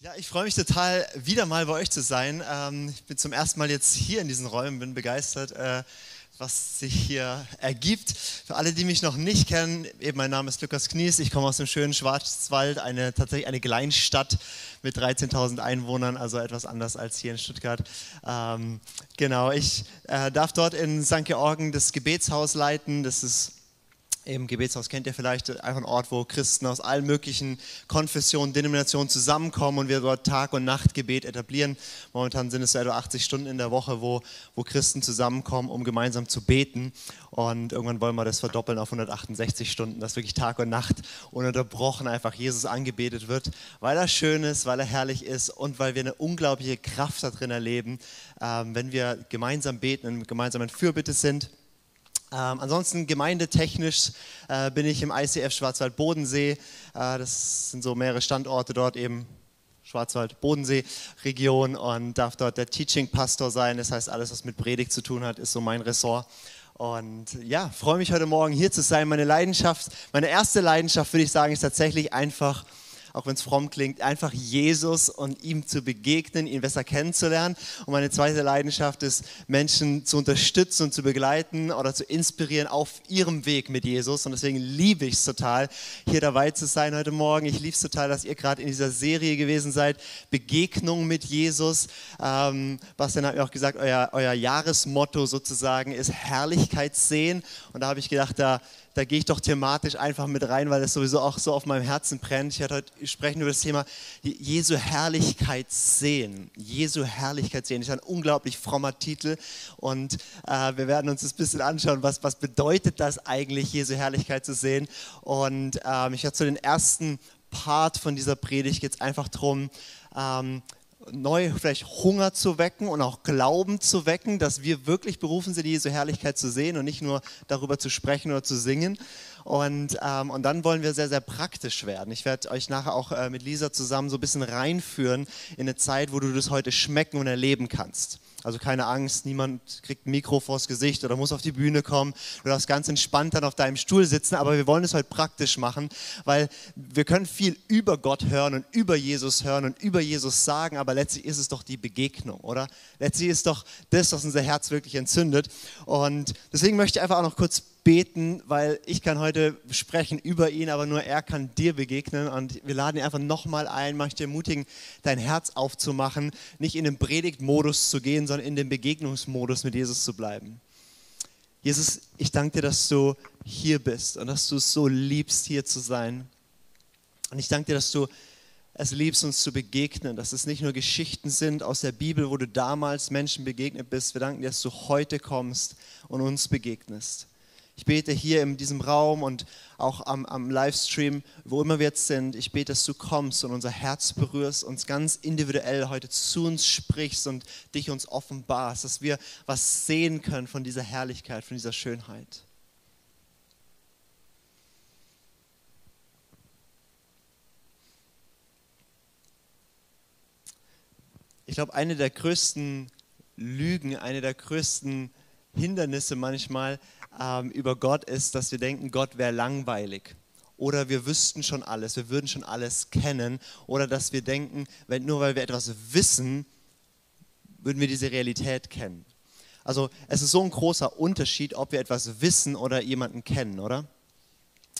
Ja, ich freue mich total, wieder mal bei euch zu sein. Ähm, ich bin zum ersten Mal jetzt hier in diesen Räumen, bin begeistert, äh, was sich hier ergibt. Für alle, die mich noch nicht kennen, eben mein Name ist Lukas Knies, ich komme aus dem schönen Schwarzwald, eine, tatsächlich eine Kleinstadt mit 13.000 Einwohnern, also etwas anders als hier in Stuttgart. Ähm, genau, ich äh, darf dort in St. Georgen das Gebetshaus leiten, das ist im Gebetshaus kennt ihr vielleicht, einfach ein Ort, wo Christen aus allen möglichen Konfessionen, Denominationen zusammenkommen und wir dort Tag- und Nachtgebet etablieren. Momentan sind es etwa 80 Stunden in der Woche, wo, wo Christen zusammenkommen, um gemeinsam zu beten. Und irgendwann wollen wir das verdoppeln auf 168 Stunden, dass wirklich Tag und Nacht ununterbrochen einfach Jesus angebetet wird, weil er schön ist, weil er herrlich ist und weil wir eine unglaubliche Kraft da drin erleben, ähm, wenn wir gemeinsam beten und gemeinsam in Fürbitte sind. Ähm, ansonsten gemeindetechnisch äh, bin ich im ICF Schwarzwald-Bodensee. Äh, das sind so mehrere Standorte dort eben. Schwarzwald-Bodensee-Region und darf dort der Teaching-Pastor sein. Das heißt, alles, was mit Predigt zu tun hat, ist so mein Ressort. Und ja, freue mich heute Morgen hier zu sein. Meine Leidenschaft, meine erste Leidenschaft, würde ich sagen, ist tatsächlich einfach auch wenn es fromm klingt, einfach Jesus und ihm zu begegnen, ihn besser kennenzulernen. Und meine zweite Leidenschaft ist, Menschen zu unterstützen und zu begleiten oder zu inspirieren auf ihrem Weg mit Jesus. Und deswegen liebe ich es total, hier dabei zu sein heute Morgen. Ich liebe es total, dass ihr gerade in dieser Serie gewesen seid, Begegnung mit Jesus. Ähm, Bastian hat mir auch gesagt, euer, euer Jahresmotto sozusagen ist Herrlichkeit sehen. Und da habe ich gedacht, da da gehe ich doch thematisch einfach mit rein, weil das sowieso auch so auf meinem Herzen brennt. Ich werde heute sprechen über das Thema Jesu Herrlichkeit sehen. Jesu Herrlichkeit sehen. Ist ein unglaublich frommer Titel und äh, wir werden uns das ein bisschen anschauen, was, was bedeutet das eigentlich, Jesu Herrlichkeit zu sehen. Und ähm, ich werde zu den ersten Part von dieser Predigt jetzt einfach darum, ähm, neu vielleicht Hunger zu wecken und auch Glauben zu wecken, dass wir wirklich berufen sind, Jesu Herrlichkeit zu sehen und nicht nur darüber zu sprechen oder zu singen. Und, ähm, und dann wollen wir sehr, sehr praktisch werden. Ich werde euch nachher auch äh, mit Lisa zusammen so ein bisschen reinführen in eine Zeit, wo du das heute schmecken und erleben kannst. Also keine Angst, niemand kriegt ein Mikro vors Gesicht oder muss auf die Bühne kommen. Du darfst ganz entspannt dann auf deinem Stuhl sitzen, aber wir wollen es heute praktisch machen, weil wir können viel über Gott hören und über Jesus hören und über Jesus sagen, aber letztlich ist es doch die Begegnung, oder? Letztlich ist doch das, was unser Herz wirklich entzündet. Und deswegen möchte ich einfach auch noch kurz beten, weil ich kann heute sprechen über ihn, aber nur er kann dir begegnen. Und wir laden ihn einfach nochmal ein, möchte ermutigen, dein Herz aufzumachen, nicht in den Predigtmodus zu gehen, sondern in den Begegnungsmodus mit Jesus zu bleiben. Jesus, ich danke dir, dass du hier bist und dass du es so liebst, hier zu sein. Und ich danke dir, dass du es liebst, uns zu begegnen, dass es nicht nur Geschichten sind aus der Bibel, wo du damals Menschen begegnet bist. Wir danken dir, dass du heute kommst und uns begegnest. Ich bete hier in diesem Raum und auch am, am, Livestream, wo immer wir jetzt sind. Ich bete, dass du kommst und unser Herz berührst, uns ganz individuell heute zu uns sprichst und dich uns offenbarst, dass wir was sehen können von dieser Herrlichkeit, von dieser Schönheit. Ich glaube, eine der größten Lügen, eine der größten Hindernisse manchmal ähm, über Gott ist, dass wir denken, Gott wäre langweilig. Oder wir wüssten schon alles, wir würden schon alles kennen. Oder dass wir denken, wenn, nur weil wir etwas wissen, würden wir diese Realität kennen. Also es ist so ein großer Unterschied, ob wir etwas wissen oder jemanden kennen, oder?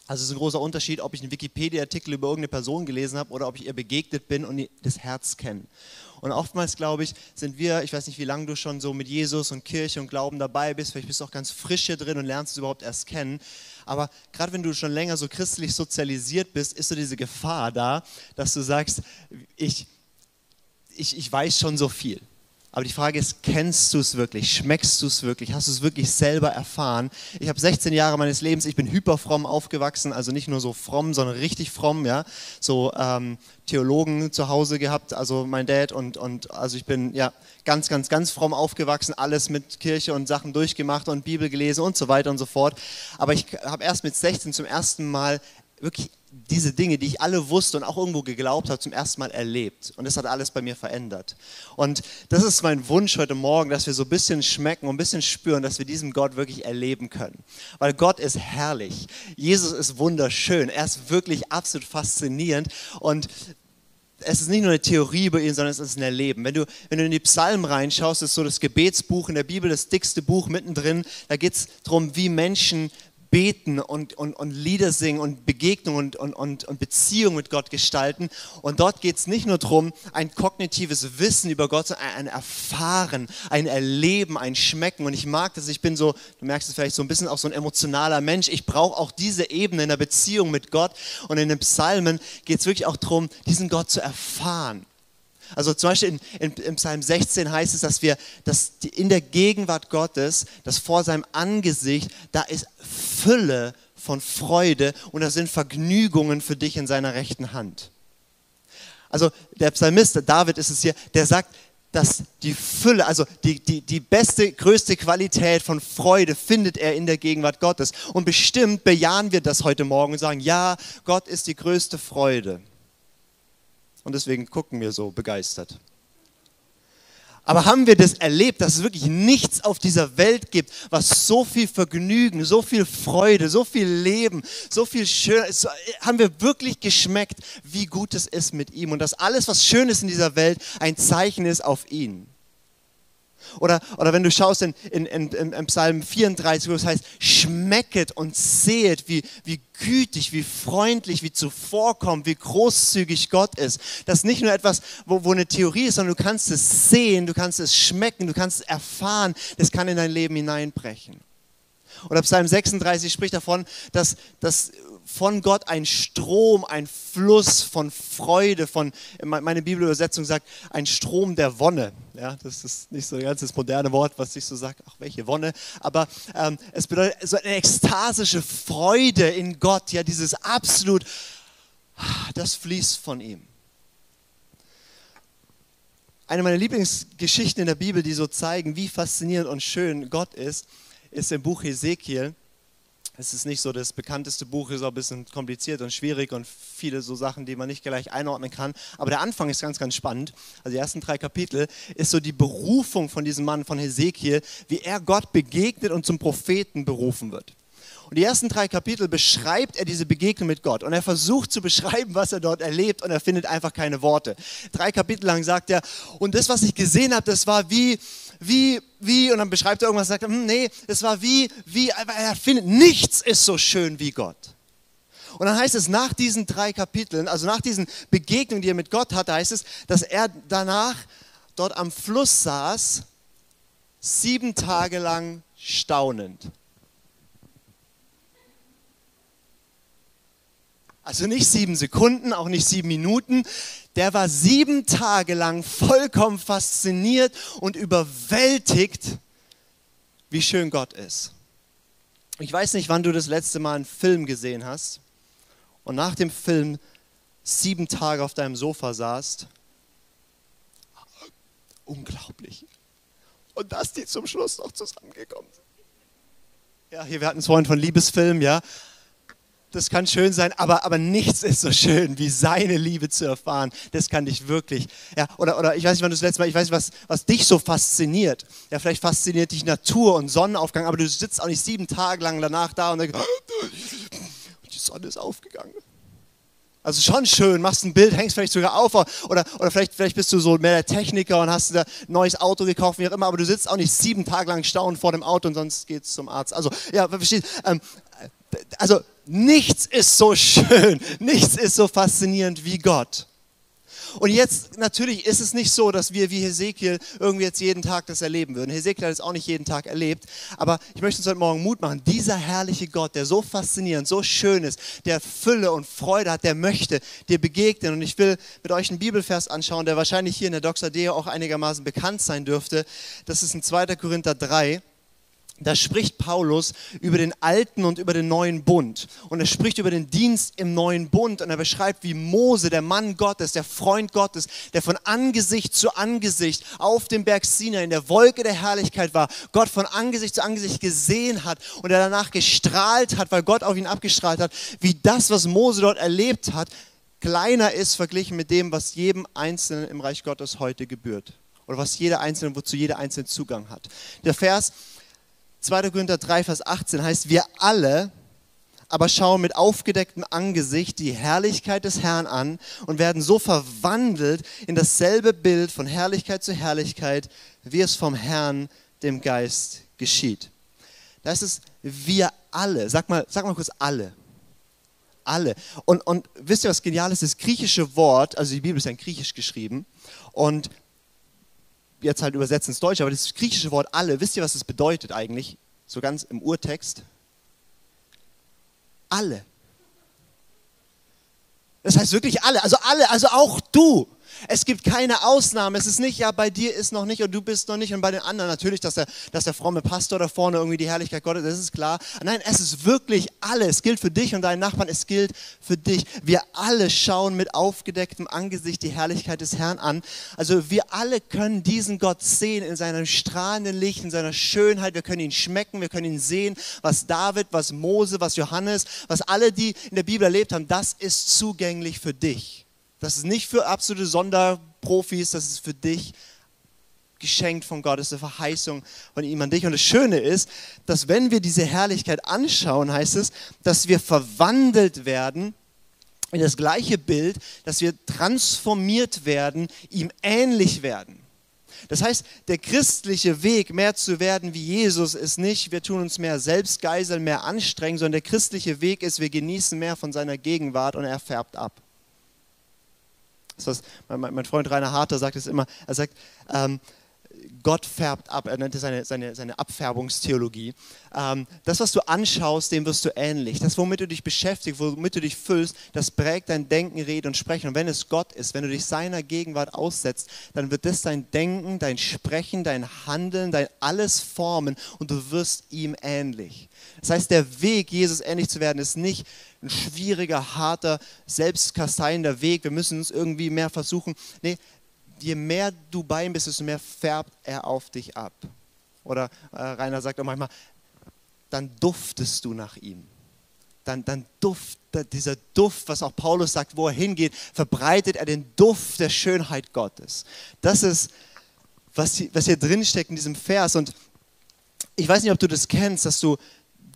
Also es ist ein großer Unterschied, ob ich einen Wikipedia-Artikel über irgendeine Person gelesen habe oder ob ich ihr begegnet bin und das Herz kenne. Und oftmals, glaube ich, sind wir, ich weiß nicht, wie lange du schon so mit Jesus und Kirche und Glauben dabei bist, vielleicht bist du auch ganz frisch hier drin und lernst es überhaupt erst kennen. Aber gerade wenn du schon länger so christlich sozialisiert bist, ist so diese Gefahr da, dass du sagst, ich, ich, ich weiß schon so viel. Aber die Frage ist, kennst du es wirklich? Schmeckst du es wirklich? Hast du es wirklich selber erfahren? Ich habe 16 Jahre meines Lebens, ich bin hyperfromm aufgewachsen, also nicht nur so fromm, sondern richtig fromm, ja. So ähm, Theologen zu Hause gehabt, also mein Dad und, und also ich bin ja ganz, ganz, ganz fromm aufgewachsen, alles mit Kirche und Sachen durchgemacht und Bibel gelesen und so weiter und so fort. Aber ich habe erst mit 16 zum ersten Mal wirklich diese Dinge, die ich alle wusste und auch irgendwo geglaubt habe, zum ersten Mal erlebt. Und das hat alles bei mir verändert. Und das ist mein Wunsch heute Morgen, dass wir so ein bisschen schmecken und ein bisschen spüren, dass wir diesen Gott wirklich erleben können. Weil Gott ist herrlich. Jesus ist wunderschön. Er ist wirklich absolut faszinierend. Und es ist nicht nur eine Theorie über ihn, sondern es ist ein Erleben. Wenn du, wenn du in die Psalmen reinschaust, ist so das Gebetsbuch in der Bibel, das dickste Buch mittendrin. Da geht es darum, wie Menschen beten und, und, und Lieder singen und Begegnungen und, und, und, und Beziehungen mit Gott gestalten. Und dort geht es nicht nur darum, ein kognitives Wissen über Gott, sondern ein Erfahren, ein Erleben, ein Schmecken. Und ich mag das, ich bin so, du merkst es vielleicht so ein bisschen auch so ein emotionaler Mensch. Ich brauche auch diese Ebene in der Beziehung mit Gott. Und in den Psalmen geht es wirklich auch darum, diesen Gott zu erfahren. Also zum Beispiel in, in, in, Psalm 16 heißt es, dass wir dass in der Gegenwart Gottes, dass vor seinem Angesicht, da ist Fülle von Freude und da sind Vergnügungen für dich in seiner rechten Hand. Also der Psalmist, David ist es hier, der sagt, dass die Fülle, also die, die, die beste, größte Qualität von Freude findet er in der Gegenwart Gottes. Und bestimmt bejahen wir das heute Morgen und sagen, ja, Gott ist die größte Freude und deswegen gucken wir so begeistert. Aber haben wir das erlebt, dass es wirklich nichts auf dieser Welt gibt, was so viel Vergnügen, so viel Freude, so viel Leben, so viel Schön, haben wir wirklich geschmeckt, wie gut es ist mit ihm und dass alles, was schön ist in dieser Welt, ein Zeichen ist auf ihn. Oder, oder wenn du schaust in, in, in, in Psalm 34, wo es heißt, schmecket und sehet, wie, wie gütig, wie freundlich, wie zuvorkommt, wie großzügig Gott ist. Das ist nicht nur etwas, wo, wo eine Theorie ist, sondern du kannst es sehen, du kannst es schmecken, du kannst es erfahren. Das kann in dein Leben hineinbrechen. Oder Psalm 36 spricht davon, dass, dass von Gott ein Strom, ein Fluss von Freude, von, meine Bibelübersetzung sagt, ein Strom der Wonne. Ja, das ist nicht so ein ganz das moderne Wort, was sich so sagt, ach, welche Wonne. Aber ähm, es bedeutet so eine ekstasische Freude in Gott, ja, dieses absolut, das fließt von ihm. Eine meiner Lieblingsgeschichten in der Bibel, die so zeigen, wie faszinierend und schön Gott ist, ist im Buch Ezekiel. Es ist nicht so das bekannteste Buch, ist auch ein bisschen kompliziert und schwierig und viele so Sachen, die man nicht gleich einordnen kann. Aber der Anfang ist ganz, ganz spannend. Also die ersten drei Kapitel ist so die Berufung von diesem Mann, von Hesekiel, wie er Gott begegnet und zum Propheten berufen wird. Und die ersten drei Kapitel beschreibt er diese Begegnung mit Gott und er versucht zu beschreiben, was er dort erlebt und er findet einfach keine Worte. Drei Kapitel lang sagt er, und das, was ich gesehen habe, das war wie, wie, wie, und dann beschreibt er irgendwas, sagt er, hm, nee, es war wie, wie, er findet, nichts ist so schön wie Gott. Und dann heißt es nach diesen drei Kapiteln, also nach diesen Begegnungen, die er mit Gott hatte, heißt es, dass er danach dort am Fluss saß, sieben Tage lang staunend. Also nicht sieben Sekunden, auch nicht sieben Minuten. Der war sieben Tage lang vollkommen fasziniert und überwältigt, wie schön Gott ist. Ich weiß nicht, wann du das letzte Mal einen Film gesehen hast und nach dem Film sieben Tage auf deinem Sofa saßt. Unglaublich. Und dass die zum Schluss noch zusammengekommen sind. Ja, hier, wir hatten es vorhin von Liebesfilm, ja das kann schön sein, aber, aber nichts ist so schön, wie seine Liebe zu erfahren. Das kann dich wirklich, ja, oder, oder ich weiß nicht, wann du das letzte Mal, ich weiß nicht, was, was dich so fasziniert. Ja, vielleicht fasziniert dich Natur und Sonnenaufgang, aber du sitzt auch nicht sieben Tage lang danach da und denkst, die Sonne ist aufgegangen. Also schon schön, machst ein Bild, hängst vielleicht sogar auf oder, oder vielleicht, vielleicht bist du so mehr der Techniker und hast ein neues Auto gekauft, wie auch immer, aber du sitzt auch nicht sieben Tage lang staunend vor dem Auto und sonst geht's zum Arzt. Also, ja, verstehst ähm, also nichts ist so schön, nichts ist so faszinierend wie Gott. Und jetzt natürlich ist es nicht so, dass wir wie Hesekiel irgendwie jetzt jeden Tag das erleben würden. Hesekiel hat es auch nicht jeden Tag erlebt, aber ich möchte uns heute Morgen Mut machen. Dieser herrliche Gott, der so faszinierend, so schön ist, der Fülle und Freude hat, der möchte dir begegnen. Und ich will mit euch einen Bibelvers anschauen, der wahrscheinlich hier in der Doxadeo auch einigermaßen bekannt sein dürfte. Das ist in 2. Korinther 3 da spricht Paulus über den alten und über den neuen Bund. Und er spricht über den Dienst im neuen Bund und er beschreibt, wie Mose, der Mann Gottes, der Freund Gottes, der von Angesicht zu Angesicht auf dem Berg Sinai in der Wolke der Herrlichkeit war, Gott von Angesicht zu Angesicht gesehen hat und er danach gestrahlt hat, weil Gott auf ihn abgestrahlt hat, wie das, was Mose dort erlebt hat, kleiner ist verglichen mit dem, was jedem Einzelnen im Reich Gottes heute gebührt. Oder was jeder Einzelne, wozu jeder Einzelne Zugang hat. Der Vers 2. Korinther 3, Vers 18 heißt, wir alle, aber schauen mit aufgedecktem Angesicht die Herrlichkeit des Herrn an und werden so verwandelt in dasselbe Bild von Herrlichkeit zu Herrlichkeit, wie es vom Herrn, dem Geist, geschieht. Das ist wir alle. Sag mal, sag mal kurz alle. Alle. Und, und wisst ihr, was genial ist? Das griechische Wort, also die Bibel ist ja in Griechisch geschrieben und jetzt halt übersetzt ins Deutsche, aber das griechische Wort alle, wisst ihr, was es bedeutet eigentlich? So ganz im Urtext? Alle. Das heißt wirklich alle, also alle, also auch du. Es gibt keine Ausnahme. Es ist nicht, ja, bei dir ist noch nicht und du bist noch nicht und bei den anderen natürlich, dass der, dass der fromme Pastor da vorne irgendwie die Herrlichkeit Gottes, das ist klar. Nein, es ist wirklich alles. Es gilt für dich und deinen Nachbarn, es gilt für dich. Wir alle schauen mit aufgedecktem Angesicht die Herrlichkeit des Herrn an. Also wir alle können diesen Gott sehen in seinem strahlenden Licht, in seiner Schönheit. Wir können ihn schmecken, wir können ihn sehen, was David, was Mose, was Johannes, was alle, die in der Bibel erlebt haben, das ist zugänglich für dich. Das ist nicht für absolute Sonderprofis, das ist für dich geschenkt von Gott, das ist eine Verheißung von ihm an dich. Und das Schöne ist, dass wenn wir diese Herrlichkeit anschauen, heißt es, dass wir verwandelt werden in das gleiche Bild, dass wir transformiert werden, ihm ähnlich werden. Das heißt, der christliche Weg, mehr zu werden wie Jesus, ist nicht, wir tun uns mehr selbst geiseln, mehr anstrengen, sondern der christliche Weg ist, wir genießen mehr von seiner Gegenwart und er färbt ab. Das mein, mein Freund Rainer Harter sagt es immer. Er sagt, ähm, Gott färbt ab. Er nennt es seine, seine, seine Abfärbungstheologie. Ähm, das, was du anschaust, dem wirst du ähnlich. Das, womit du dich beschäftigst, womit du dich füllst, das prägt dein Denken, Reden und Sprechen. Und wenn es Gott ist, wenn du dich seiner Gegenwart aussetzt, dann wird das dein Denken, dein Sprechen, dein Handeln, dein alles formen und du wirst ihm ähnlich. Das heißt, der Weg, Jesus ähnlich zu werden, ist nicht ein schwieriger, harter, selbstkasteiender Weg. Wir müssen uns irgendwie mehr versuchen. Nee, je mehr du bei ihm bist, desto mehr färbt er auf dich ab. Oder äh, Rainer sagt auch manchmal, dann duftest du nach ihm. Dann, dann duftet dieser Duft, was auch Paulus sagt, wo er hingeht, verbreitet er den Duft der Schönheit Gottes. Das ist, was, was hier drin steckt in diesem Vers. Und ich weiß nicht, ob du das kennst, dass du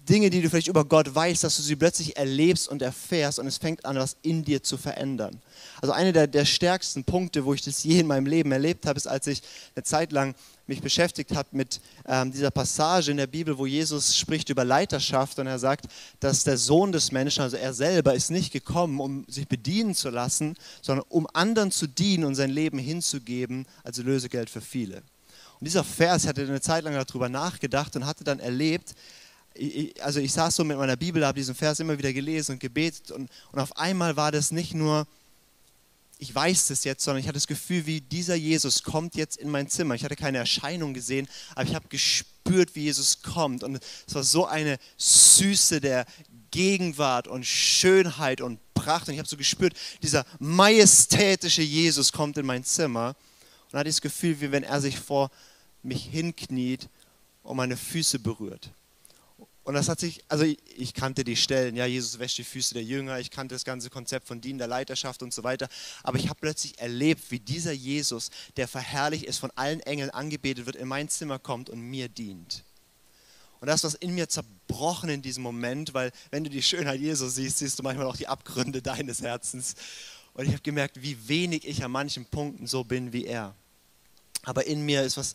Dinge, die du vielleicht über Gott weißt, dass du sie plötzlich erlebst und erfährst und es fängt an, was in dir zu verändern. Also einer der, der stärksten Punkte, wo ich das je in meinem Leben erlebt habe, ist, als ich eine Zeit lang mich beschäftigt habe mit ähm, dieser Passage in der Bibel, wo Jesus spricht über Leiterschaft und er sagt, dass der Sohn des Menschen, also er selber, ist nicht gekommen, um sich bedienen zu lassen, sondern um anderen zu dienen und sein Leben hinzugeben als Lösegeld für viele. Und dieser Vers, hatte eine Zeit lang darüber nachgedacht und hatte dann erlebt, also ich saß so mit meiner Bibel, habe diesen Vers immer wieder gelesen und gebetet und, und auf einmal war das nicht nur, ich weiß das jetzt, sondern ich hatte das Gefühl, wie dieser Jesus kommt jetzt in mein Zimmer. Ich hatte keine Erscheinung gesehen, aber ich habe gespürt, wie Jesus kommt und es war so eine Süße der Gegenwart und Schönheit und Pracht und ich habe so gespürt, dieser majestätische Jesus kommt in mein Zimmer und hatte das Gefühl, wie wenn er sich vor mich hinkniet und meine Füße berührt. Und das hat sich, also ich, ich, kannte die Stellen, ja, Jesus wäscht die Füße der Jünger, ich kannte das ganze Konzept von dienender Leiterschaft und so weiter, aber ich habe plötzlich erlebt, wie dieser Jesus, der verherrlicht ist, von allen Engeln angebetet wird, in mein Zimmer kommt und mir dient. Und das, was in mir zerbrochen in diesem Moment, weil wenn du die Schönheit Jesus siehst, siehst du manchmal auch die Abgründe deines Herzens. Und ich habe gemerkt, wie wenig ich an manchen Punkten so bin wie er. Aber in mir ist was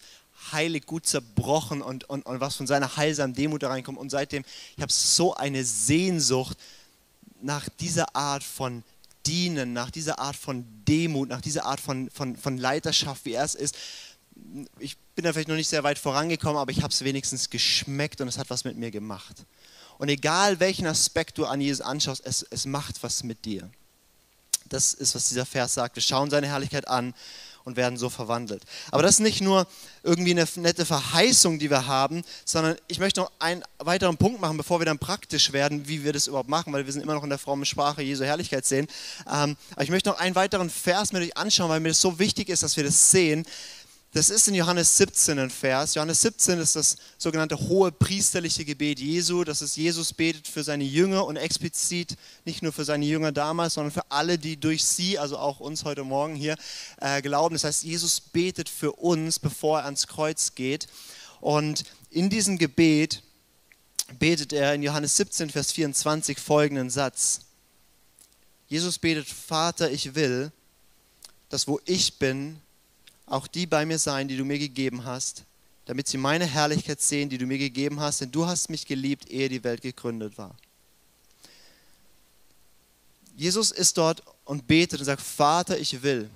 heilig gut zerbrochen und, und, und was von seiner heilsamen Demut da reinkommt. Und seitdem, ich habe so eine Sehnsucht nach dieser Art von Dienen, nach dieser Art von Demut, nach dieser Art von, von, von Leiterschaft, wie er es ist. Ich bin da vielleicht noch nicht sehr weit vorangekommen, aber ich habe es wenigstens geschmeckt und es hat was mit mir gemacht. Und egal welchen Aspekt du an Jesus anschaust, es, es macht was mit dir. Das ist, was dieser Vers sagt. Wir schauen seine Herrlichkeit an und werden so verwandelt. Aber das ist nicht nur irgendwie eine nette Verheißung, die wir haben, sondern ich möchte noch einen weiteren Punkt machen, bevor wir dann praktisch werden, wie wir das überhaupt machen, weil wir sind immer noch in der frommen Sprache Jesu Herrlichkeit sehen. Ähm, aber ich möchte noch einen weiteren Vers mit euch anschauen, weil mir das so wichtig ist, dass wir das sehen. Das ist in Johannes 17 ein Vers. Johannes 17 ist das sogenannte hohe priesterliche Gebet Jesu. Das ist Jesus betet für seine Jünger und explizit nicht nur für seine Jünger damals, sondern für alle, die durch sie, also auch uns heute Morgen hier, äh, glauben. Das heißt, Jesus betet für uns, bevor er ans Kreuz geht. Und in diesem Gebet betet er in Johannes 17, Vers 24 folgenden Satz. Jesus betet, Vater, ich will, dass wo ich bin, auch die bei mir sein, die du mir gegeben hast, damit sie meine Herrlichkeit sehen, die du mir gegeben hast, denn du hast mich geliebt, ehe die Welt gegründet war. Jesus ist dort und betet und sagt, Vater, ich will.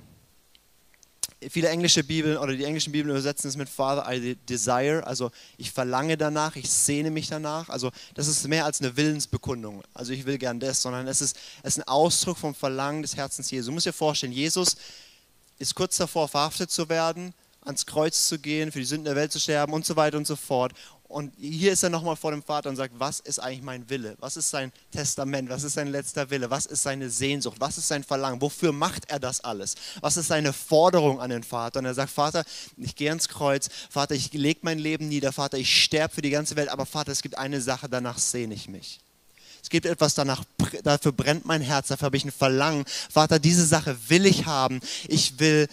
Viele englische Bibeln oder die englischen Bibeln übersetzen es mit Father, I desire, also ich verlange danach, ich sehne mich danach. Also das ist mehr als eine Willensbekundung. Also ich will gern das, sondern es ist, es ist ein Ausdruck vom Verlangen des Herzens Jesu. Du musst dir vorstellen, Jesus ist kurz davor, verhaftet zu werden, ans Kreuz zu gehen, für die Sünden der Welt zu sterben und so weiter und so fort. Und hier ist er nochmal vor dem Vater und sagt, was ist eigentlich mein Wille? Was ist sein Testament? Was ist sein letzter Wille? Was ist seine Sehnsucht? Was ist sein Verlangen? Wofür macht er das alles? Was ist seine Forderung an den Vater? Und er sagt, Vater, ich gehe ans Kreuz. Vater, ich lege mein Leben nieder. Vater, ich sterbe für die ganze Welt. Aber Vater, es gibt eine Sache, danach sehne ich mich. Es gibt etwas, danach, dafür brennt mein Herz, dafür habe ich ein Verlangen. Vater, diese Sache will ich haben. Ich will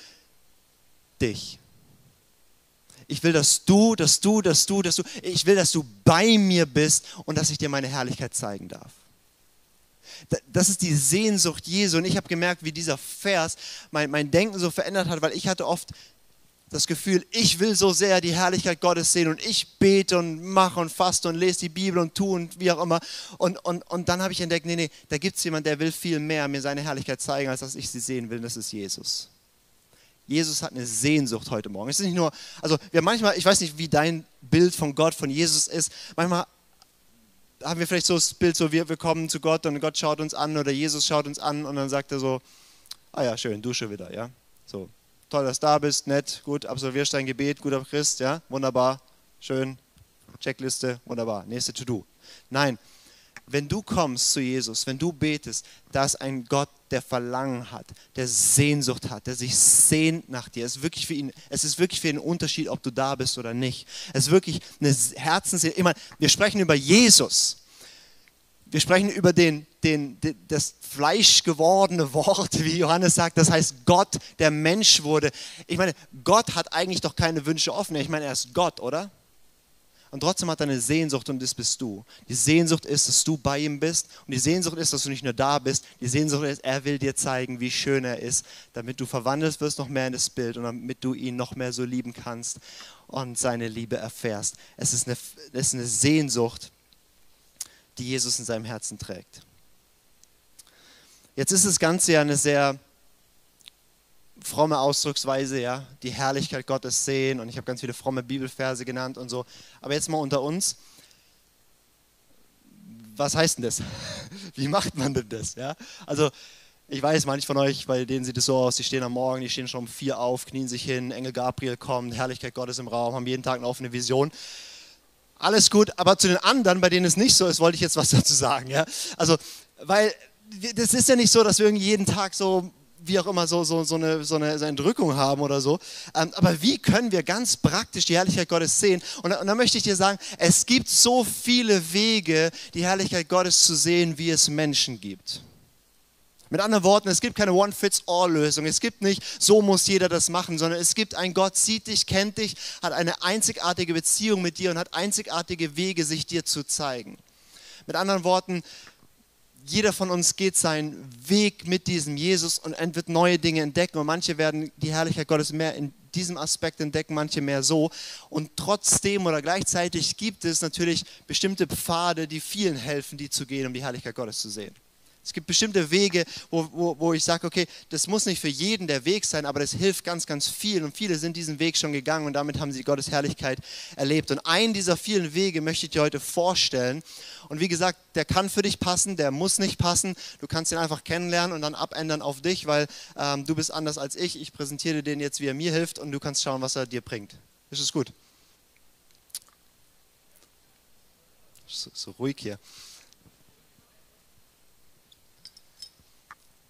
dich. Ich will, dass du, dass du, dass du, dass du, ich will, dass du bei mir bist und dass ich dir meine Herrlichkeit zeigen darf. Das ist die Sehnsucht Jesu. Und ich habe gemerkt, wie dieser Vers mein, mein Denken so verändert hat, weil ich hatte oft das Gefühl, ich will so sehr die Herrlichkeit Gottes sehen und ich bete und mache und faste und lese die Bibel und tue und wie auch immer. Und, und, und dann habe ich entdeckt, nee, nee, da gibt es jemanden, der will viel mehr mir seine Herrlichkeit zeigen, als dass ich sie sehen will. Und das ist Jesus. Jesus hat eine Sehnsucht heute Morgen. Es ist nicht nur, also wir manchmal, ich weiß nicht, wie dein Bild von Gott, von Jesus ist. Manchmal haben wir vielleicht so das Bild, so wir, wir kommen zu Gott und Gott schaut uns an oder Jesus schaut uns an und dann sagt er so, ah ja, schön, Dusche wieder, ja. So, toll, dass du da bist, nett, gut, absolvierst dein Gebet, guter Christ, ja, wunderbar, schön, Checkliste, wunderbar, nächste To-Do. Nein, wenn du kommst zu Jesus, wenn du betest, da ist ein Gott, der Verlangen hat, der Sehnsucht hat, der sich sehnt nach dir. Es ist wirklich für ihn, es ist wirklich für ihn ein Unterschied, ob du da bist oder nicht. Es ist wirklich eine Herzensseele. Immer, wir sprechen über Jesus. Wir sprechen über den, den, den, das fleischgewordene Wort, wie Johannes sagt, das heißt Gott, der Mensch wurde. Ich meine, Gott hat eigentlich doch keine Wünsche offen. Ich meine, er ist Gott, oder? Und trotzdem hat er eine Sehnsucht und das bist du. Die Sehnsucht ist, dass du bei ihm bist. Und die Sehnsucht ist, dass du nicht nur da bist. Die Sehnsucht ist, er will dir zeigen, wie schön er ist, damit du verwandelt wirst noch mehr in das Bild und damit du ihn noch mehr so lieben kannst und seine Liebe erfährst. Es ist eine, es ist eine Sehnsucht, die Jesus in seinem Herzen trägt. Jetzt ist das Ganze ja eine sehr fromme Ausdrucksweise, ja, die Herrlichkeit Gottes sehen und ich habe ganz viele fromme Bibelverse genannt und so. Aber jetzt mal unter uns, was heißt denn das? Wie macht man denn das? Ja? Also ich weiß, manche von euch, bei denen sieht es so aus, die stehen am Morgen, die stehen schon um vier auf, knien sich hin, Engel Gabriel kommt, Herrlichkeit Gottes im Raum, haben jeden Tag eine offene Vision. Alles gut, aber zu den anderen, bei denen es nicht so ist, wollte ich jetzt was dazu sagen. Ja? Also, weil das ist ja nicht so, dass wir jeden Tag so wie auch immer so, so, so, eine, so eine, so eine Entrückung haben oder so. Ähm, aber wie können wir ganz praktisch die Herrlichkeit Gottes sehen? Und, und da möchte ich dir sagen, es gibt so viele Wege, die Herrlichkeit Gottes zu sehen, wie es Menschen gibt. Mit anderen Worten, es gibt keine One-Fits-All-Lösung. Es gibt nicht, so muss jeder das machen, sondern es gibt ein Gott, sieht dich, kennt dich, hat eine einzigartige Beziehung mit dir und hat einzigartige Wege, sich dir zu zeigen. Mit anderen Worten, jeder von uns geht seinen Weg mit diesem Jesus und wird neue Dinge entdecken. Und manche werden die Herrlichkeit Gottes mehr in diesem Aspekt entdecken, manche mehr so. Und trotzdem oder gleichzeitig gibt es natürlich bestimmte Pfade, die vielen helfen, die zu gehen, um die Herrlichkeit Gottes zu sehen. Es gibt bestimmte Wege, wo, wo, wo ich sage, okay, das muss nicht für jeden der Weg sein, aber das hilft ganz, ganz viel. Und viele sind diesen Weg schon gegangen und damit haben sie Gottes Herrlichkeit erlebt. Und einen dieser vielen Wege möchte ich dir heute vorstellen. Und wie gesagt, der kann für dich passen, der muss nicht passen. Du kannst ihn einfach kennenlernen und dann abändern auf dich, weil ähm, du bist anders als ich. Ich präsentiere dir den jetzt, wie er mir hilft und du kannst schauen, was er dir bringt. Ist es gut? So, so ruhig hier.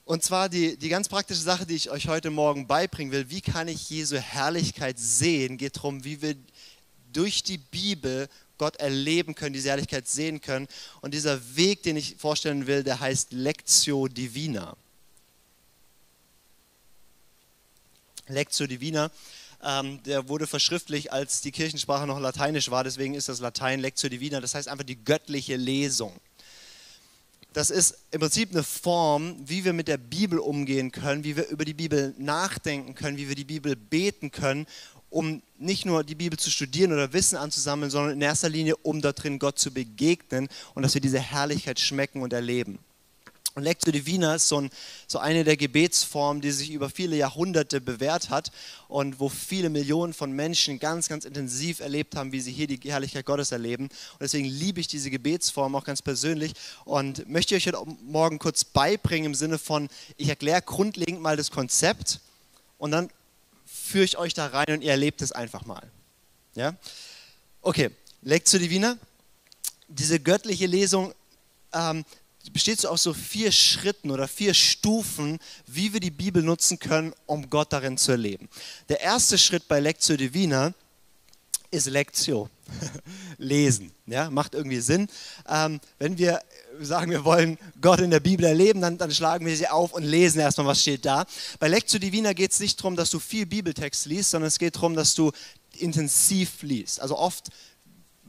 Und zwar die, die ganz praktische Sache, die ich euch heute Morgen beibringen will, wie kann ich Jesu Herrlichkeit sehen, geht darum, wie wir durch die Bibel Gott erleben können, diese Herrlichkeit sehen können. Und dieser Weg, den ich vorstellen will, der heißt Lectio Divina. Lectio Divina. Ähm, der wurde verschriftlich, als die Kirchensprache noch lateinisch war, deswegen ist das Latein Lectio Divina, das heißt einfach die göttliche Lesung. Das ist im Prinzip eine Form, wie wir mit der Bibel umgehen können, wie wir über die Bibel nachdenken können, wie wir die Bibel beten können, um nicht nur die Bibel zu studieren oder Wissen anzusammeln, sondern in erster Linie, um dort drin Gott zu begegnen und dass wir diese Herrlichkeit schmecken und erleben. Und Lectio Divina ist so, ein, so, eine der Gebetsformen, die sich über viele Jahrhunderte bewährt hat und wo viele Millionen von Menschen ganz, ganz intensiv erlebt haben, wie sie hier die Herrlichkeit Gottes erleben. Und deswegen liebe ich diese Gebetsform auch ganz persönlich und möchte euch heute Morgen kurz beibringen im Sinne von, ich erkläre grundlegend mal das Konzept und dann führe ich euch da rein und ihr erlebt es einfach mal. Ja? Okay, Lectio Divina. Diese göttliche Lesung ähm, besteht so aus so vier Schritten oder vier Stufen, wie wir die Bibel nutzen können, um Gott darin zu erleben. Der erste Schritt bei Lectio Divina ist Lectio, lesen. Ja, macht irgendwie Sinn. Ähm, wenn wir sagen, wir wollen Gott in der Bibel erleben, dann, dann schlagen wir sie auf und lesen erstmal, was steht da. Bei Lectio Divina geht es nicht darum, dass du viel Bibeltext liest, sondern es geht darum, dass du intensiv liest. Also oft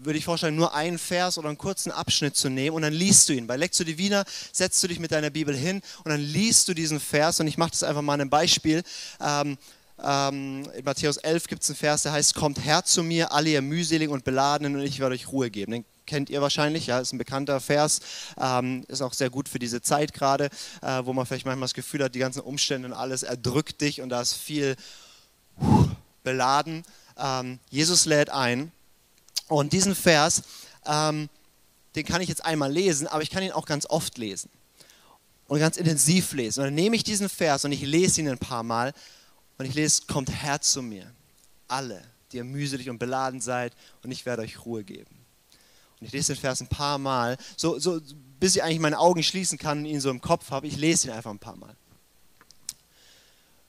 würde ich vorstellen, nur einen Vers oder einen kurzen Abschnitt zu nehmen und dann liest du ihn. Bei Lectio Divina setzt du dich mit deiner Bibel hin und dann liest du diesen Vers und ich mache das einfach mal einem Beispiel. Ähm, ähm, in Matthäus 11 gibt es einen Vers, der heißt, kommt her zu mir, alle ihr mühseligen und beladenen und ich werde euch Ruhe geben. Den kennt ihr wahrscheinlich, ja, ist ein bekannter Vers, ähm, ist auch sehr gut für diese Zeit gerade, äh, wo man vielleicht manchmal das Gefühl hat, die ganzen Umstände und alles erdrückt dich und da ist viel beladen. Ähm, Jesus lädt ein und diesen Vers, ähm, den kann ich jetzt einmal lesen, aber ich kann ihn auch ganz oft lesen und ganz intensiv lesen. Und dann nehme ich diesen Vers und ich lese ihn ein paar Mal und ich lese, kommt her zu mir, alle, die ihr mühselig und beladen seid und ich werde euch Ruhe geben. Und ich lese den Vers ein paar Mal, so, so bis ich eigentlich meine Augen schließen kann und ihn so im Kopf habe. Ich lese ihn einfach ein paar Mal.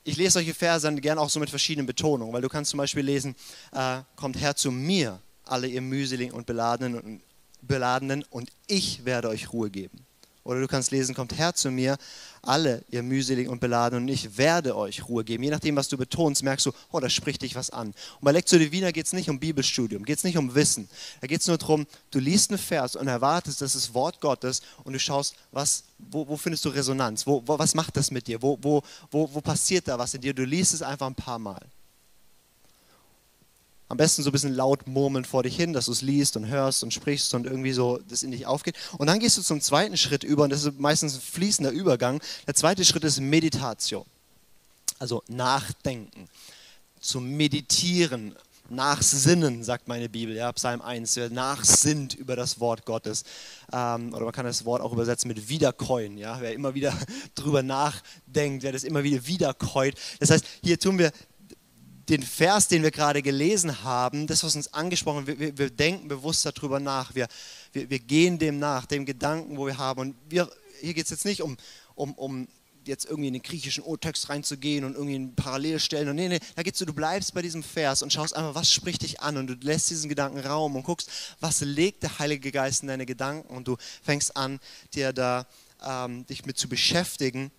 Ich lese solche Verse dann gerne auch so mit verschiedenen Betonungen, weil du kannst zum Beispiel lesen, äh, kommt her zu mir, alle ihr mühseligen und beladenen und, beladenen und ich werde euch Ruhe geben. Oder du kannst lesen, kommt her zu mir, alle ihr mühseligen und beladenen und ich werde euch Ruhe geben. Je nachdem, was du betonst, merkst du, oh, da spricht dich was an. Und bei Lectio Divina geht es nicht um Bibelstudium, geht es nicht um Wissen. Da geht es nur darum, du liest einen Vers und erwartest, das ist Wort Gottes und du schaust, was, wo, wo findest du Resonanz, wo, wo, was macht das mit dir, wo, wo, wo, wo passiert da was in dir. Du liest es einfach ein paar Mal. Am besten so ein bisschen laut murmeln vor dich hin, dass du es liest und hörst und sprichst und irgendwie so das in dich aufgeht. Und dann gehst du zum zweiten Schritt über und das ist meistens ein fließender Übergang. Der zweite Schritt ist Meditation. Also nachdenken, zu meditieren, nachsinnen, sagt meine Bibel, ja, Psalm 1, wer nachsinnt über das Wort Gottes. Ähm, oder man kann das Wort auch übersetzen mit wiederkäuen, ja, wer immer wieder drüber nachdenkt, wer das immer wieder wiederkäut. Das heißt, hier tun wir den Vers, den wir gerade gelesen haben, das, was uns angesprochen wird, wir, wir, denken bewusst darüber nach, wir, wir, wir, gehen dem nach, dem Gedanken, wo wir haben. Und wir, hier geht es jetzt nicht um, um, um jetzt irgendwie in den griechischen Urtext reinzugehen und irgendwie in Parallelstellen. Und nee, nee, da geht's so, du bleibst bei diesem Vers und schaust einfach, was spricht dich an und du lässt diesen Gedanken Raum und guckst, was legt der Heilige Geist in deine Gedanken und du fängst an, dir da ähm, dich mit zu beschäftigen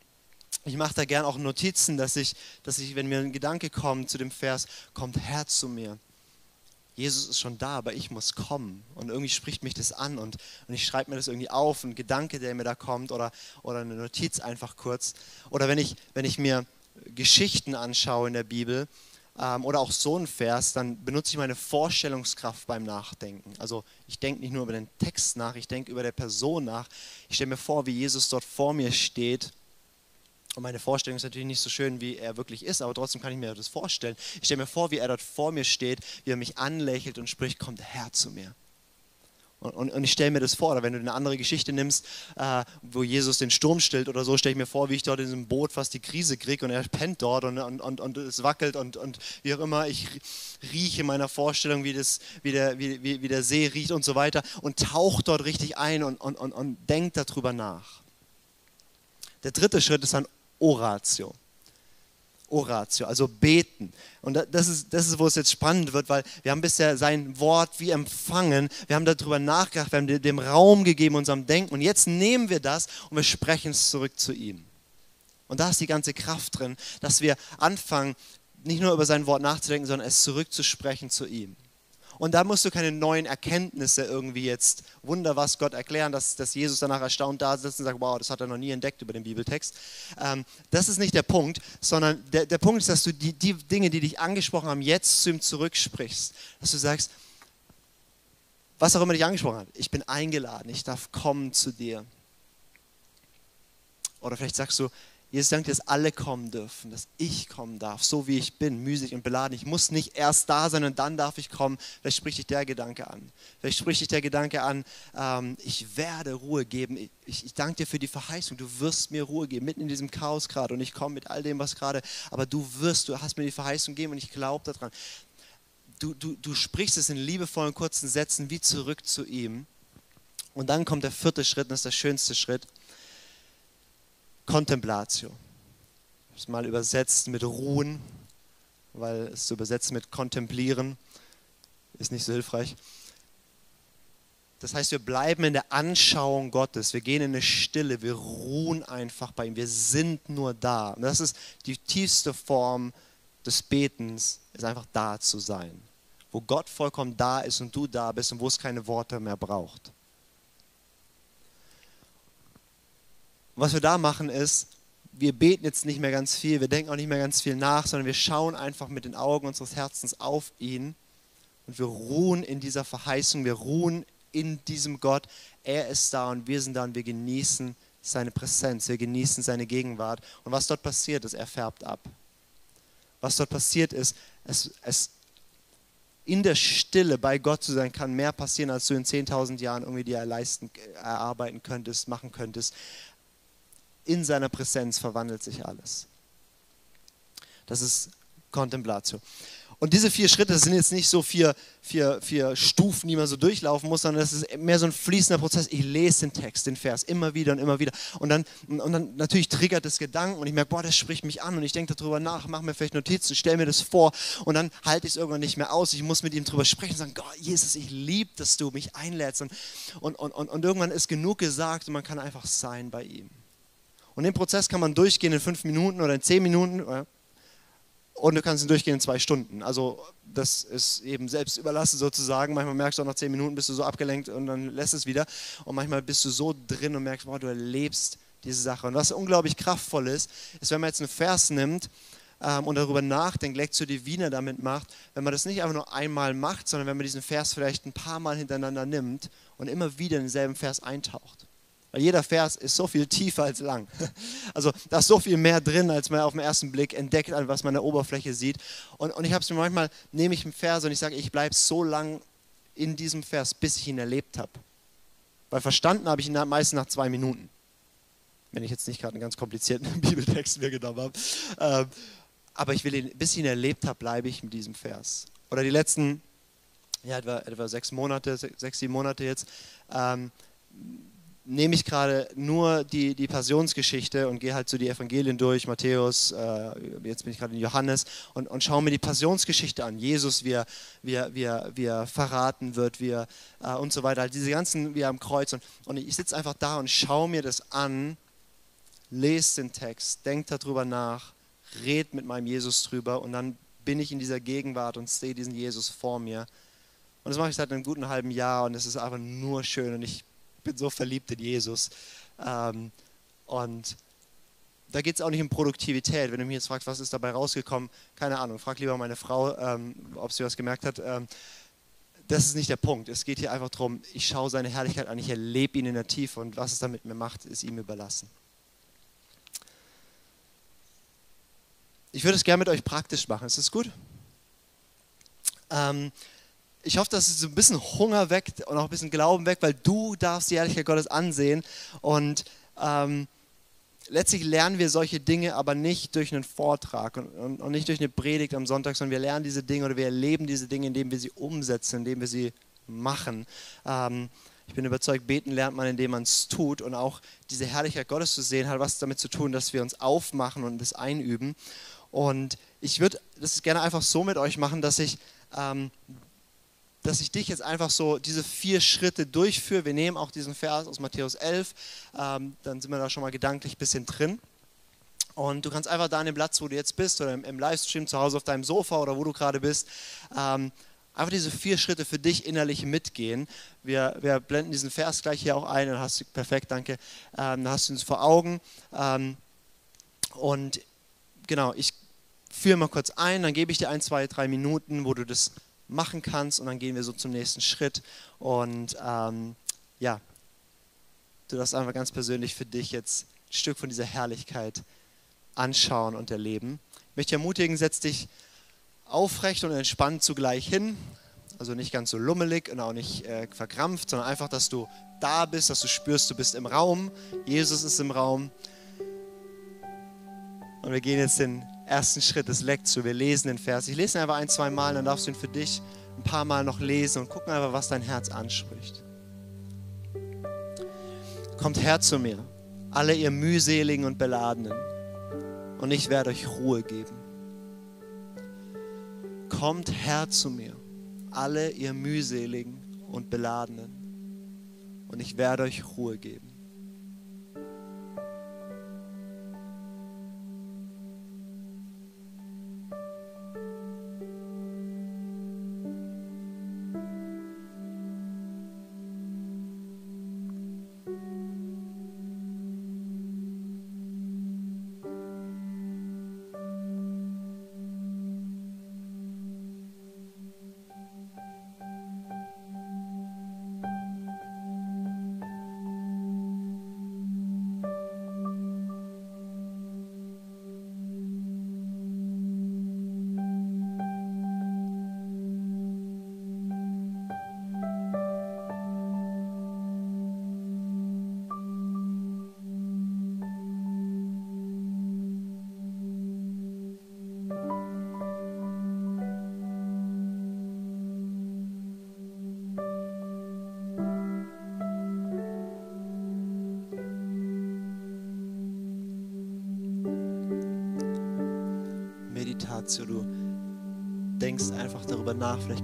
ich mache da gern auch Notizen, dass ich, dass ich, wenn mir ein Gedanke kommt zu dem Vers, kommt Herr zu mir. Jesus ist schon da, aber ich muss kommen. Und irgendwie spricht mich das an und, und ich schreibe mir das irgendwie auf, ein Gedanke, der mir da kommt oder, oder eine Notiz einfach kurz. Oder wenn ich, wenn ich mir Geschichten anschaue in der Bibel ähm, oder auch so ein Vers, dann benutze ich meine Vorstellungskraft beim Nachdenken. Also ich denke nicht nur über den Text nach, ich denke über der Person nach. Ich stelle mir vor, wie Jesus dort vor mir steht und meine Vorstellung ist natürlich nicht so schön, wie er wirklich ist, aber trotzdem kann ich mir das vorstellen. Ich stelle mir vor, wie er dort vor mir steht, wie er mich anlächelt und spricht, kommt Herr zu mir. Und, und, und ich stelle mir das vor, oder wenn du eine andere Geschichte nimmst, äh, wo Jesus den Sturm stillt oder so, stelle ich mir vor, wie ich dort in diesem Boot fast die Krise kriege und er pennt dort und, und, und, und es wackelt und, und wie auch immer. Ich rieche in meiner Vorstellung, wie, das, wie, der, wie, wie, wie der See riecht und so weiter und tauche dort richtig ein und, und, und, und denkt darüber nach. Der dritte Schritt ist dann Oratio. Oratio, also beten. Und das ist, das ist, wo es jetzt spannend wird, weil wir haben bisher sein Wort wie empfangen, wir haben darüber nachgedacht, wir haben dem Raum gegeben, unserem Denken. Und jetzt nehmen wir das und wir sprechen es zurück zu ihm. Und da ist die ganze Kraft drin, dass wir anfangen, nicht nur über sein Wort nachzudenken, sondern es zurückzusprechen zu ihm. Und da musst du keine neuen Erkenntnisse irgendwie jetzt, Wunder was Gott erklären, dass, dass Jesus danach erstaunt da sitzt und sagt, wow, das hat er noch nie entdeckt über den Bibeltext. Ähm, das ist nicht der Punkt, sondern der, der Punkt ist, dass du die, die Dinge, die dich angesprochen haben, jetzt zu ihm zurücksprichst. Dass du sagst, was auch immer dich angesprochen hat, ich bin eingeladen, ich darf kommen zu dir. Oder vielleicht sagst du, Jesus danke dass alle kommen dürfen, dass ich kommen darf, so wie ich bin, müßig und beladen. Ich muss nicht erst da sein und dann darf ich kommen. Vielleicht spricht dich der Gedanke an. Vielleicht spricht dich der Gedanke an, ähm, ich werde Ruhe geben. Ich, ich, ich danke dir für die Verheißung. Du wirst mir Ruhe geben, mitten in diesem Chaos gerade. Und ich komme mit all dem, was gerade, aber du wirst, du hast mir die Verheißung gegeben und ich glaube daran. Du, du, du sprichst es in liebevollen, kurzen Sätzen wie zurück zu ihm. Und dann kommt der vierte Schritt, und das ist der schönste Schritt. Contemplatio. Ich habe es mal übersetzt mit Ruhen, weil es zu übersetzen mit Kontemplieren ist nicht so hilfreich. Das heißt, wir bleiben in der Anschauung Gottes, wir gehen in eine Stille, wir ruhen einfach bei ihm, wir sind nur da. Und das ist die tiefste Form des Betens, ist einfach da zu sein. Wo Gott vollkommen da ist und du da bist und wo es keine Worte mehr braucht. Was wir da machen ist, wir beten jetzt nicht mehr ganz viel, wir denken auch nicht mehr ganz viel nach, sondern wir schauen einfach mit den Augen unseres Herzens auf ihn und wir ruhen in dieser Verheißung, wir ruhen in diesem Gott. Er ist da und wir sind da und wir genießen seine Präsenz, wir genießen seine Gegenwart. Und was dort passiert ist, er färbt ab. Was dort passiert ist, es, es in der Stille bei Gott zu sein, kann mehr passieren, als du in 10.000 Jahren irgendwie dir erarbeiten könntest, machen könntest in seiner Präsenz verwandelt sich alles. Das ist Contemplatio. Und diese vier Schritte sind jetzt nicht so vier, vier, vier Stufen, die man so durchlaufen muss, sondern das ist mehr so ein fließender Prozess. Ich lese den Text, den Vers immer wieder und immer wieder. Und dann, und dann natürlich triggert das Gedanken und ich merke, boah, das spricht mich an und ich denke darüber nach, mache mir vielleicht Notizen, stelle mir das vor und dann halte ich es irgendwann nicht mehr aus. Ich muss mit ihm darüber sprechen und sagen, Gott, Jesus, ich liebe, dass du mich einlädst. Und, und, und, und irgendwann ist genug gesagt und man kann einfach sein bei ihm. Und den Prozess kann man durchgehen in fünf Minuten oder in zehn Minuten. Und du kannst ihn durchgehen in zwei Stunden. Also das ist eben selbst überlassen sozusagen. Manchmal merkst du auch nach zehn Minuten bist du so abgelenkt und dann lässt es wieder. Und manchmal bist du so drin und merkst, boah, du erlebst diese Sache. Und was unglaublich kraftvoll ist, ist, wenn man jetzt einen Vers nimmt ähm, und darüber nachdenkt, Lectio Divina damit macht, wenn man das nicht einfach nur einmal macht, sondern wenn man diesen Vers vielleicht ein paar Mal hintereinander nimmt und immer wieder in denselben Vers eintaucht. Weil jeder Vers ist so viel tiefer als lang. Also da ist so viel mehr drin, als man auf den ersten Blick entdeckt, was man an der Oberfläche sieht. Und, und ich habe es mir manchmal, nehme ich einen Vers und ich sage, ich bleibe so lang in diesem Vers, bis ich ihn erlebt habe. Weil verstanden habe ich ihn meistens nach zwei Minuten. Wenn ich jetzt nicht gerade einen ganz komplizierten Bibeltext mir genommen habe. Ähm, aber ich will ihn, bis ich ihn erlebt habe, bleibe ich mit diesem Vers. Oder die letzten, ja, etwa, etwa sechs Monate, sechs, sieben Monate jetzt, ähm, nehme ich gerade nur die, die Passionsgeschichte und gehe halt so die Evangelien durch, Matthäus, äh, jetzt bin ich gerade in Johannes und, und schaue mir die Passionsgeschichte an. Jesus, wie er, wie er, wie er, wie er verraten wird, wie er, äh, und so weiter. Also diese ganzen, wie er am Kreuz. Und, und ich sitze einfach da und schaue mir das an, lese den Text, denke darüber nach, red mit meinem Jesus drüber und dann bin ich in dieser Gegenwart und sehe diesen Jesus vor mir. Und das mache ich seit einem guten halben Jahr und es ist einfach nur schön und ich bin so verliebt in Jesus. Ähm, und da geht es auch nicht um Produktivität. Wenn du mich jetzt fragst, was ist dabei rausgekommen, keine Ahnung, frag lieber meine Frau, ähm, ob sie was gemerkt hat. Ähm, das ist nicht der Punkt. Es geht hier einfach darum, ich schaue seine Herrlichkeit an, ich erlebe ihn in der Tiefe und was es dann mit mir macht, ist ihm überlassen. Ich würde es gerne mit euch praktisch machen. Ist das gut? Ähm, ich hoffe, dass es so ein bisschen Hunger weckt und auch ein bisschen Glauben weckt, weil du darfst die Ehrlichkeit Gottes ansehen. Und ähm, letztlich lernen wir solche Dinge aber nicht durch einen Vortrag und, und, und, nicht durch eine Predigt am Sonntag, sondern wir lernen diese Dinge oder wir erleben diese Dinge, indem wir sie umsetzen, indem wir sie machen. Ähm, ich bin überzeugt, beten lernt man, indem man es tut. Und auch diese Herrlichkeit Gottes zu sehen, hat was damit zu tun, dass wir uns aufmachen und das einüben. Und ich würde das gerne einfach so mit euch machen, dass ich ähm, dass ich dich jetzt einfach so diese vier Schritte durchführe. Wir nehmen auch diesen Vers aus Matthäus 11, ähm, dann sind wir da schon mal gedanklich ein bisschen drin. Und du kannst einfach da an dem Platz, wo du jetzt bist, oder im, Livestream zu Hause auf deinem Sofa oder wo du gerade bist, ähm, einfach diese vier Schritte für dich innerlich mitgehen. Wir, wir blenden diesen Vers gleich hier auch ein, dann hast du, perfekt, danke, ähm, dann hast du uns vor Augen. Ähm, und genau, ich führe mal kurz ein, dann gebe ich dir ein, zwei, drei Minuten, wo du das machen kannst und dann gehen wir so zum nächsten Schritt. Und ähm, ja, du darfst einfach ganz persönlich für dich jetzt ein Stück von dieser Herrlichkeit anschauen und erleben. Ich möchte ermutigen, setz dich aufrecht und entspannt zugleich hin. Also nicht ganz so lummelig und auch nicht äh, verkrampft, sondern einfach, dass du da bist, dass du spürst, du bist im Raum. Jesus ist im Raum. Und wir gehen jetzt den ersten Schritt des Lektion. Wir lesen den Vers. Ich lese ihn einfach ein, zwei Mal, dann darfst du ihn für dich ein paar Mal noch lesen und gucken einfach, was dein Herz anspricht. Kommt her zu mir, alle ihr mühseligen und beladenen, und ich werde euch Ruhe geben. Kommt her zu mir, alle ihr mühseligen und beladenen, und ich werde euch Ruhe geben.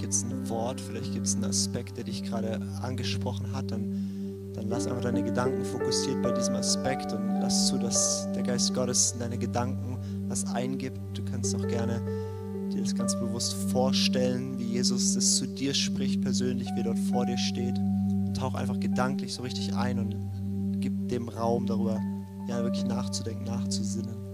Gibt es ein Wort, vielleicht gibt es einen Aspekt, der dich gerade angesprochen hat, dann, dann lass einfach deine Gedanken fokussiert bei diesem Aspekt und lass zu, dass der Geist Gottes in deine Gedanken was eingibt. Du kannst auch gerne dir das ganz bewusst vorstellen, wie Jesus das zu dir spricht persönlich, wie er dort vor dir steht. Und tauch einfach gedanklich so richtig ein und gib dem Raum darüber, ja, wirklich nachzudenken, nachzusinnen.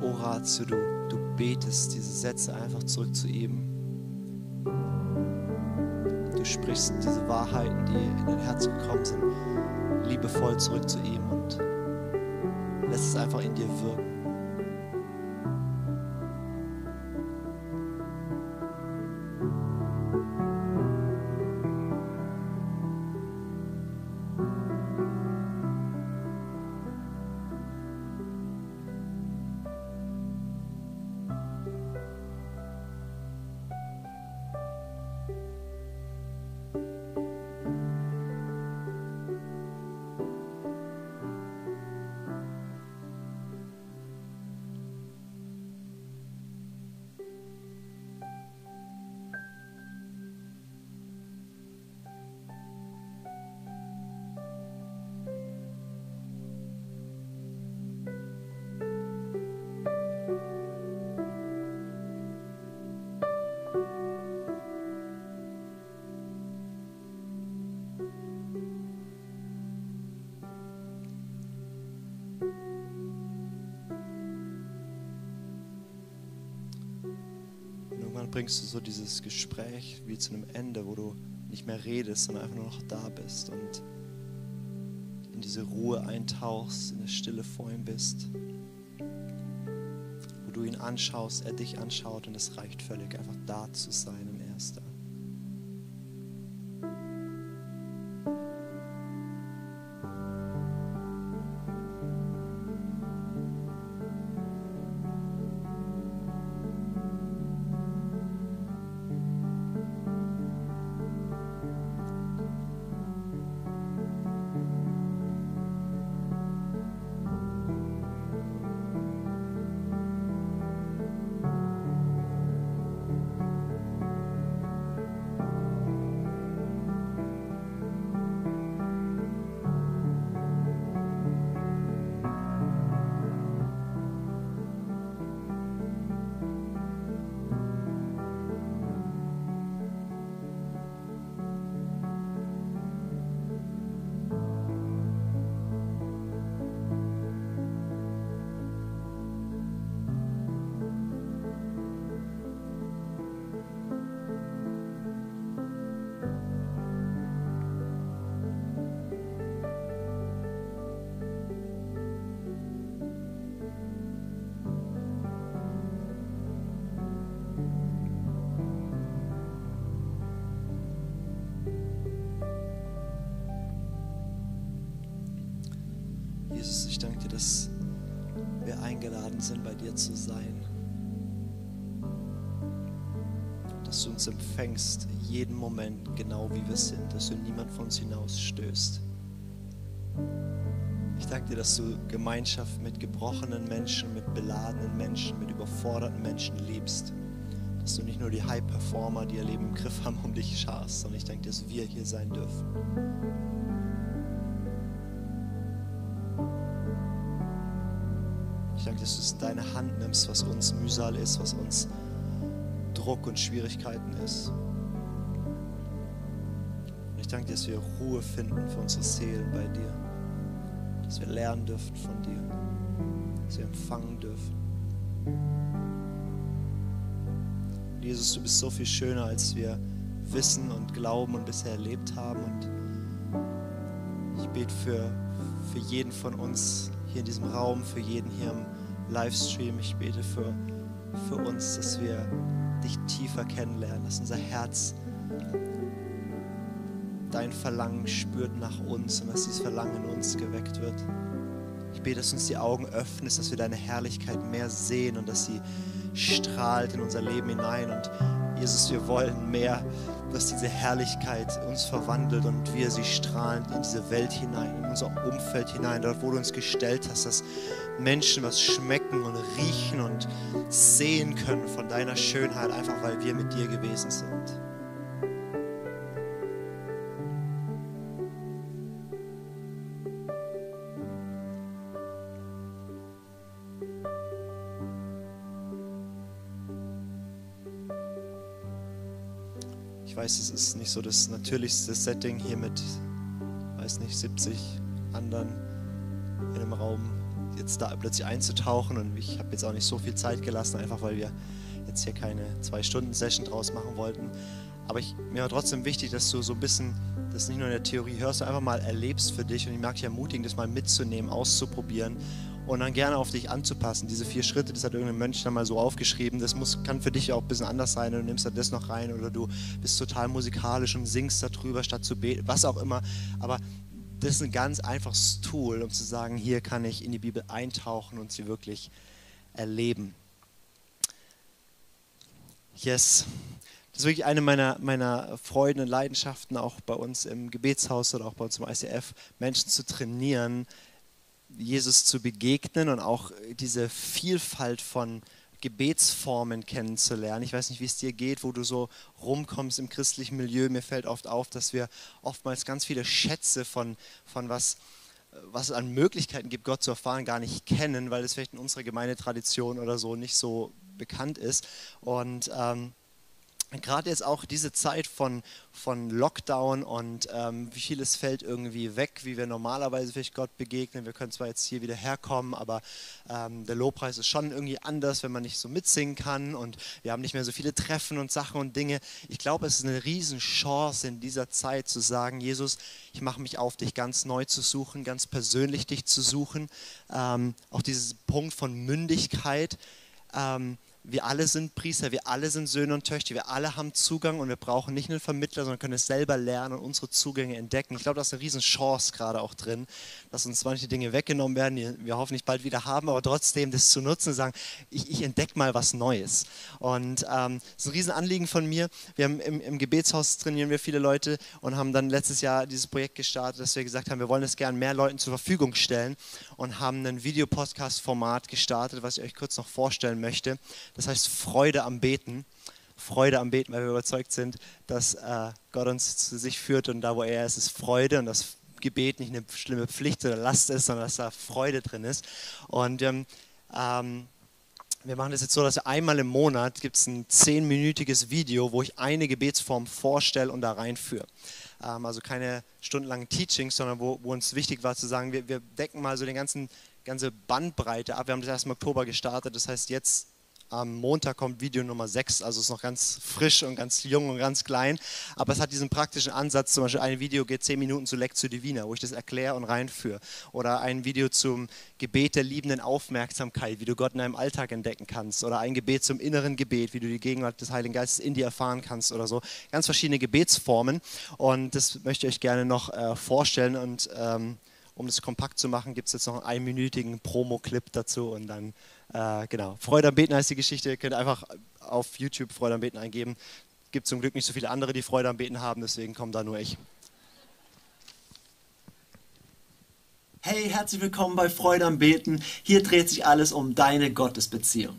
Oratio, du, du betest diese Sätze einfach zurück zu ihm. Du sprichst diese Wahrheiten, die in dein Herz gekommen sind, liebevoll zurück zu ihm und lässt es einfach in dir wirken. Dann bringst du so dieses Gespräch wie zu einem Ende, wo du nicht mehr redest, sondern einfach nur noch da bist und in diese Ruhe eintauchst, in der Stille vor ihm bist. Wo du ihn anschaust, er dich anschaut und es reicht völlig, einfach da zu sein dass wir eingeladen sind, bei dir zu sein. Dass du uns empfängst, jeden Moment, genau wie wir sind, dass du niemand von uns hinausstößt. Ich danke dir, dass du Gemeinschaft mit gebrochenen Menschen, mit beladenen Menschen, mit überforderten Menschen liebst. Dass du nicht nur die High-Performer, die ihr Leben im Griff haben, um dich scharst, sondern ich danke dir, dass wir hier sein dürfen. Dass du es in deine Hand nimmst, was uns Mühsal ist, was uns Druck und Schwierigkeiten ist. Und ich danke dir, dass wir Ruhe finden für unsere Seelen bei dir. Dass wir lernen dürfen von dir. Dass wir empfangen dürfen. Jesus, du bist so viel schöner, als wir wissen und glauben und bisher erlebt haben. Und ich bete für, für jeden von uns hier in diesem Raum, für jeden hier im Livestream. Ich bete für, für uns, dass wir dich tiefer kennenlernen, dass unser Herz dein Verlangen spürt nach uns und dass dieses Verlangen in uns geweckt wird. Ich bete, dass uns die Augen öffnest, dass wir deine Herrlichkeit mehr sehen und dass sie strahlt in unser Leben hinein. Und Jesus, wir wollen mehr dass diese Herrlichkeit uns verwandelt und wir sie strahlend in diese Welt hinein, in unser Umfeld hinein, dort, wo du uns gestellt hast, dass Menschen was schmecken und riechen und sehen können von deiner Schönheit, einfach weil wir mit dir gewesen sind. Weiß, es ist nicht so das natürlichste Setting hier mit, weiß nicht, 70 anderen in einem Raum jetzt da plötzlich einzutauchen. Und ich habe jetzt auch nicht so viel Zeit gelassen, einfach weil wir jetzt hier keine zwei Stunden Session draus machen wollten. Aber ich, mir war trotzdem wichtig, dass du so ein bisschen das nicht nur in der Theorie hörst, sondern einfach mal erlebst für dich. Und ich mag dich ermutigen, das mal mitzunehmen, auszuprobieren und dann gerne auf dich anzupassen. Diese vier Schritte, das hat irgendein Mönch dann mal so aufgeschrieben, das muss, kann für dich auch ein bisschen anders sein. Du nimmst da das noch rein oder du bist total musikalisch und singst darüber, statt zu beten, was auch immer. Aber das ist ein ganz einfaches Tool, um zu sagen, hier kann ich in die Bibel eintauchen und sie wirklich erleben. Yes. Das ist wirklich eine meiner, meiner Freuden und Leidenschaften, auch bei uns im Gebetshaus oder auch bei uns im ICF, Menschen zu trainieren, Jesus zu begegnen und auch diese Vielfalt von Gebetsformen kennenzulernen. Ich weiß nicht, wie es dir geht, wo du so rumkommst im christlichen Milieu. Mir fällt oft auf, dass wir oftmals ganz viele Schätze von, von was, was es an Möglichkeiten gibt, Gott zu erfahren, gar nicht kennen, weil es vielleicht in unserer Gemeindetradition oder so nicht so bekannt ist. Und ähm, gerade jetzt auch diese Zeit von, von Lockdown und ähm, wie vieles fällt irgendwie weg, wie wir normalerweise vielleicht Gott begegnen. Wir können zwar jetzt hier wieder herkommen, aber ähm, der Lobpreis ist schon irgendwie anders, wenn man nicht so mitsingen kann und wir haben nicht mehr so viele Treffen und Sachen und Dinge. Ich glaube, es ist eine Riesenchance in dieser Zeit zu sagen, Jesus, ich mache mich auf, dich ganz neu zu suchen, ganz persönlich dich zu suchen. Ähm, auch dieses Punkt von Mündigkeit. Ähm, wir alle sind Priester, wir alle sind Söhne und Töchter, wir alle haben Zugang und wir brauchen nicht einen Vermittler, sondern können es selber lernen und unsere Zugänge entdecken. Ich glaube, da ist eine riesen Chance gerade auch drin, dass uns manche Dinge weggenommen werden, die wir hoffentlich bald wieder haben, aber trotzdem das zu nutzen und sagen, ich, ich entdecke mal was Neues. Und ähm, das ist ein riesen Anliegen von mir. Wir haben im, im Gebetshaus trainieren wir viele Leute und haben dann letztes Jahr dieses Projekt gestartet, dass wir gesagt haben, wir wollen es gerne mehr Leuten zur Verfügung stellen und haben ein Videopodcast-Format gestartet, was ich euch kurz noch vorstellen möchte das heißt Freude am Beten. Freude am Beten, weil wir überzeugt sind, dass äh, Gott uns zu sich führt und da, wo er ist, ist Freude und das Gebet nicht eine schlimme Pflicht oder Last ist, sondern dass da Freude drin ist. Und ähm, ähm, wir machen das jetzt so, dass einmal im Monat gibt es ein zehnminütiges Video, wo ich eine Gebetsform vorstelle und da reinführe. Ähm, also keine stundenlangen Teachings, sondern wo, wo, uns wichtig war zu sagen, wir, wir decken mal so die ganzen, ganze Bandbreite ab. Wir haben das erst im Oktober gestartet, das heißt jetzt am Montag kommt Video Nummer 6, also ist noch ganz frisch und ganz jung und ganz klein. Aber es hat diesen praktischen Ansatz, zum Beispiel ein Video geht 10 Minuten zu Lectio Divina, wo ich das erkläre und reinführe. Oder ein Video zum Gebet der liebenden Aufmerksamkeit, wie du Gott in deinem Alltag entdecken kannst. Oder ein Gebet zum inneren Gebet, wie du die Gegenwart des Heiligen Geistes in dir erfahren kannst oder so. Ganz verschiedene Gebetsformen. Und das möchte ich euch gerne noch äh, vorstellen und ähm, um das kompakt zu machen, gibt es jetzt noch einen einminütigen Promo-Clip dazu und dann, äh, genau. Freude am Beten heißt die Geschichte. Ihr könnt einfach auf YouTube Freude am Beten eingeben. Gibt zum Glück nicht so viele andere, die Freude am Beten haben, deswegen kommt da nur ich. Hey, herzlich willkommen bei Freude am Beten. Hier dreht sich alles um deine Gottesbeziehung.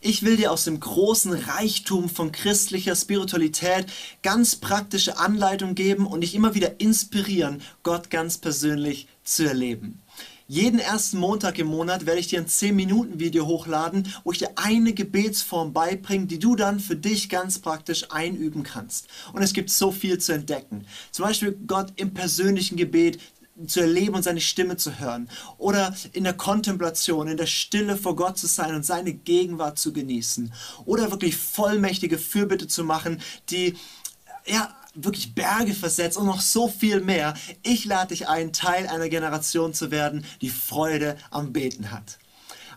Ich will dir aus dem großen Reichtum von christlicher Spiritualität ganz praktische Anleitung geben und dich immer wieder inspirieren, Gott ganz persönlich zu erleben. Jeden ersten Montag im Monat werde ich dir ein 10-Minuten-Video hochladen, wo ich dir eine Gebetsform beibringe, die du dann für dich ganz praktisch einüben kannst. Und es gibt so viel zu entdecken. Zum Beispiel Gott im persönlichen Gebet, zu erleben und seine Stimme zu hören. Oder in der Kontemplation, in der Stille vor Gott zu sein und seine Gegenwart zu genießen. Oder wirklich vollmächtige Fürbitte zu machen, die ja, wirklich Berge versetzt und noch so viel mehr. Ich lade dich ein, Teil einer Generation zu werden, die Freude am Beten hat.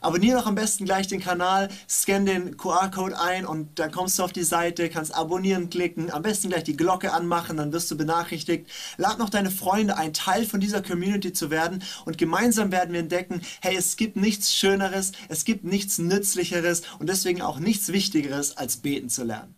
Abonniere doch am besten gleich den Kanal, scan den QR-Code ein und dann kommst du auf die Seite, kannst abonnieren klicken, am besten gleich die Glocke anmachen, dann wirst du benachrichtigt. Lad noch deine Freunde ein, Teil von dieser Community zu werden und gemeinsam werden wir entdecken, hey, es gibt nichts Schöneres, es gibt nichts Nützlicheres und deswegen auch nichts Wichtigeres, als beten zu lernen.